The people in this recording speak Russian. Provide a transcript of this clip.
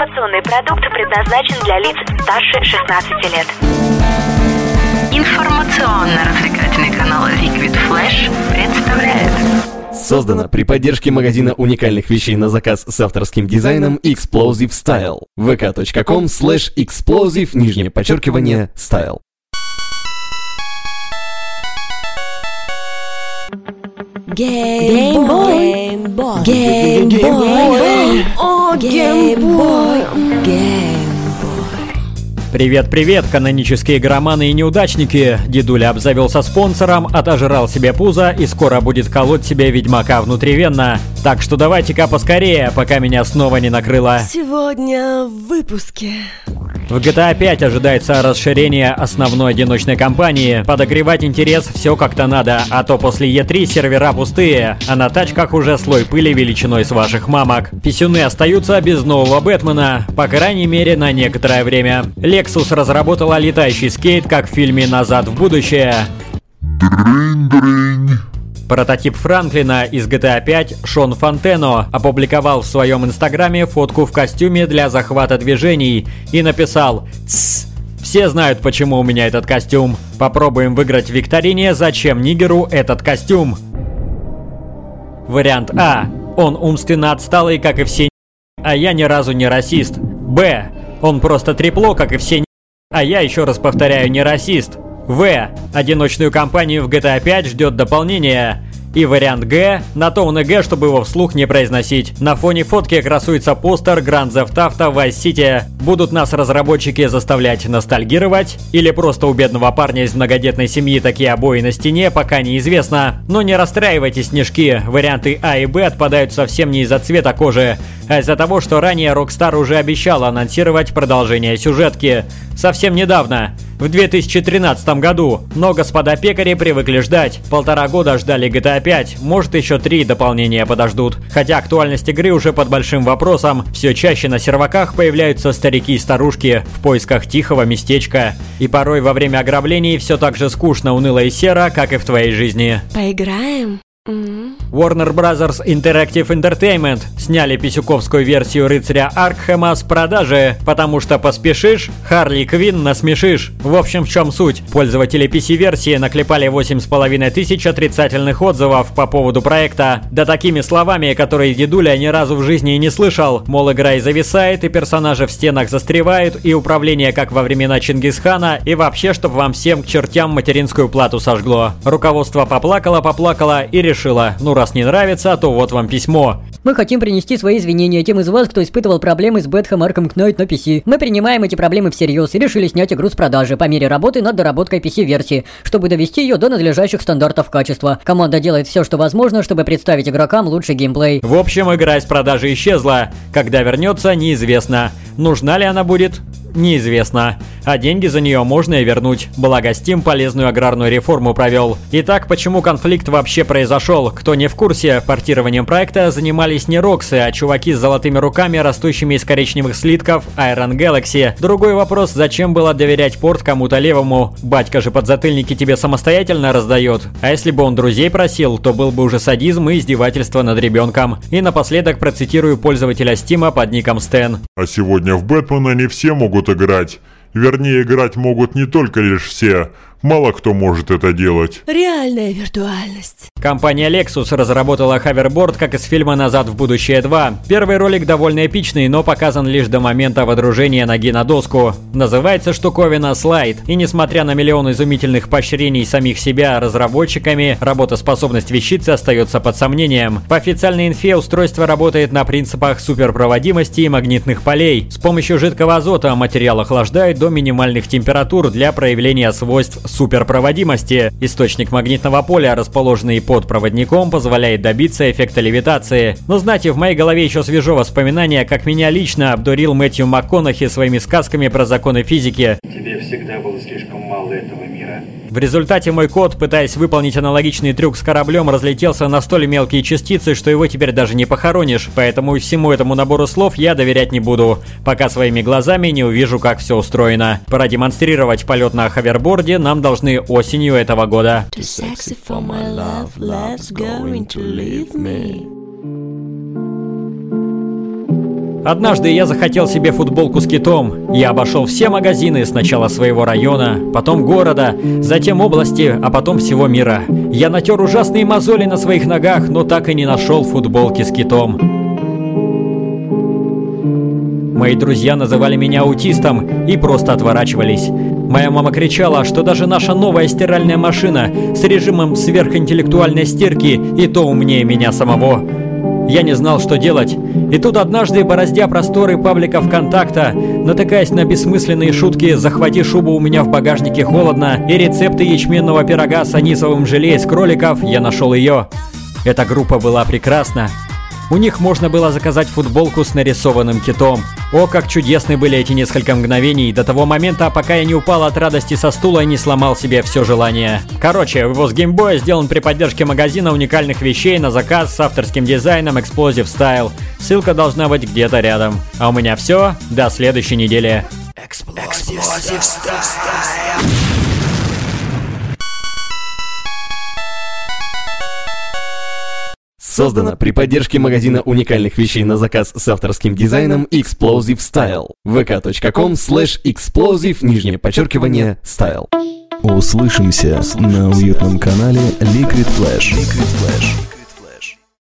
Информационный продукт предназначен для лиц старше 16 лет. Информационно-развлекательный канал Liquid Flash представляет Создано при поддержке магазина уникальных вещей на заказ с авторским дизайном Explosive Style. vk.com slash explosive, нижнее подчеркивание, style. Геймбой. Геймбой. Геймбой. Геймбой. Геймбой. Привет-привет, канонические игроманы и неудачники! Дедуля обзавелся спонсором, отожрал себе пузо и скоро будет колоть себе ведьмака внутривенно. Так что давайте-ка поскорее, пока меня снова не накрыло. Сегодня в выпуске. В GTA 5 ожидается расширение основной одиночной кампании. Подогревать интерес все как-то надо, а то после E3 сервера пустые, а на тачках уже слой пыли величиной с ваших мамок. Писюны остаются без нового Бэтмена, по крайней мере на некоторое время. Lexus разработала летающий скейт, как в фильме «Назад в будущее». Прототип Франклина из GTA 5 Шон Фонтено опубликовал в своем инстаграме фотку в костюме для захвата движений и написал «Тссс, все знают, почему у меня этот костюм. Попробуем выиграть в викторине «Зачем нигеру этот костюм?» Вариант А. Он умственно отсталый, как и все а я ни разу не расист. Б. Он просто трепло, как и все а я еще раз повторяю, не расист. В. Одиночную кампанию в GTA 5 ждет дополнение. И вариант Г на то он и Г, чтобы его вслух не произносить. На фоне фотки красуется постер Grand Theft Auto Vice City. Будут нас разработчики заставлять ностальгировать? Или просто у бедного парня из многодетной семьи такие обои на стене, пока неизвестно. Но не расстраивайтесь, снежки. Варианты А и Б отпадают совсем не из-за цвета кожи, а из-за того, что ранее Rockstar уже обещал анонсировать продолжение сюжетки. Совсем недавно, в 2013 году. Но господа пекари привыкли ждать. Полтора года ждали GTA 5, может еще три дополнения подождут. Хотя актуальность игры уже под большим вопросом. Все чаще на серваках появляются старики и старушки в поисках тихого местечка. И порой во время ограблений все так же скучно, уныло и серо, как и в твоей жизни. Поиграем? Warner Bros. Interactive Entertainment сняли писюковскую версию рыцаря Аркхема с продажи, потому что поспешишь, Харли Квин насмешишь. В общем, в чем суть? Пользователи PC-версии наклепали 8,5 тысяч отрицательных отзывов по поводу проекта. Да такими словами, которые дедуля ни разу в жизни и не слышал. Мол, игра и зависает, и персонажи в стенах застревают, и управление как во времена Чингисхана, и вообще, чтобы вам всем к чертям материнскую плату сожгло. Руководство поплакало-поплакало и решила, ну раз не нравится, то вот вам письмо. Мы хотим принести свои извинения тем из вас, кто испытывал проблемы с Бэтхэм Arkham Knight на PC. Мы принимаем эти проблемы всерьез и решили снять игру с продажи по мере работы над доработкой PC-версии, чтобы довести ее до надлежащих стандартов качества. Команда делает все, что возможно, чтобы представить игрокам лучший геймплей. В общем, игра из продажи исчезла. Когда вернется, неизвестно. Нужна ли она будет? Неизвестно. А деньги за нее можно и вернуть. Благо Steam полезную аграрную реформу провел. Итак, почему конфликт вообще произошел? Кто не в курсе, портированием проекта занимались не Роксы, а чуваки с золотыми руками, растущими из коричневых слитков Iron Galaxy. Другой вопрос, зачем было доверять порт кому-то левому? Батька же подзатыльники тебе самостоятельно раздает. А если бы он друзей просил, то был бы уже садизм и издевательство над ребенком. И напоследок процитирую пользователя Стима под ником Стэн. А сегодня в Бэтмена не все могут играть. Вернее, играть могут не только лишь все, Мало кто может это делать. Реальная виртуальность. Компания Lexus разработала хаверборд, как из фильма «Назад в будущее 2». Первый ролик довольно эпичный, но показан лишь до момента водружения ноги на доску. Называется штуковина «Слайд». И несмотря на миллион изумительных поощрений самих себя разработчиками, работоспособность вещицы остается под сомнением. По официальной инфе устройство работает на принципах суперпроводимости и магнитных полей. С помощью жидкого азота материал охлаждают до минимальных температур для проявления свойств суперпроводимости. Источник магнитного поля, расположенный под проводником, позволяет добиться эффекта левитации. Но знаете, в моей голове еще свежо воспоминание, как меня лично обдурил Мэтью МакКонахи своими сказками про законы физики. Тебе всегда было слишком мало этого мира. В результате мой кот, пытаясь выполнить аналогичный трюк с кораблем, разлетелся на столь мелкие частицы, что его теперь даже не похоронишь. Поэтому всему этому набору слов я доверять не буду, пока своими глазами не увижу, как все устроено. Продемонстрировать полет на хаверборде нам должны осенью этого года. Too sexy for my love, love's going to leave me. Однажды я захотел себе футболку с китом. Я обошел все магазины сначала своего района, потом города, затем области, а потом всего мира. Я натер ужасные мозоли на своих ногах, но так и не нашел футболки с китом. Мои друзья называли меня аутистом и просто отворачивались. Моя мама кричала, что даже наша новая стиральная машина с режимом сверхинтеллектуальной стирки и то умнее меня самого. Я не знал, что делать. И тут однажды, бороздя просторы паблика ВКонтакта, натыкаясь на бессмысленные шутки «Захвати шубу, у меня в багажнике холодно» и рецепты ячменного пирога с анисовым желе из кроликов, я нашел ее. Эта группа была прекрасна. У них можно было заказать футболку с нарисованным китом. О, как чудесны были эти несколько мгновений до того момента, пока я не упал от радости со стула и не сломал себе все желание. Короче, вывоз геймбоя сделан при поддержке магазина уникальных вещей на заказ с авторским дизайном Explosive Style. Ссылка должна быть где-то рядом. А у меня все. До следующей недели. Explosive style. Создано при поддержке магазина уникальных вещей на заказ с авторским дизайном Explosive Style. vk.com slash explosive, нижнее подчеркивание, style. Услышимся на уютном канале Liquid Flash. Liquid Flash.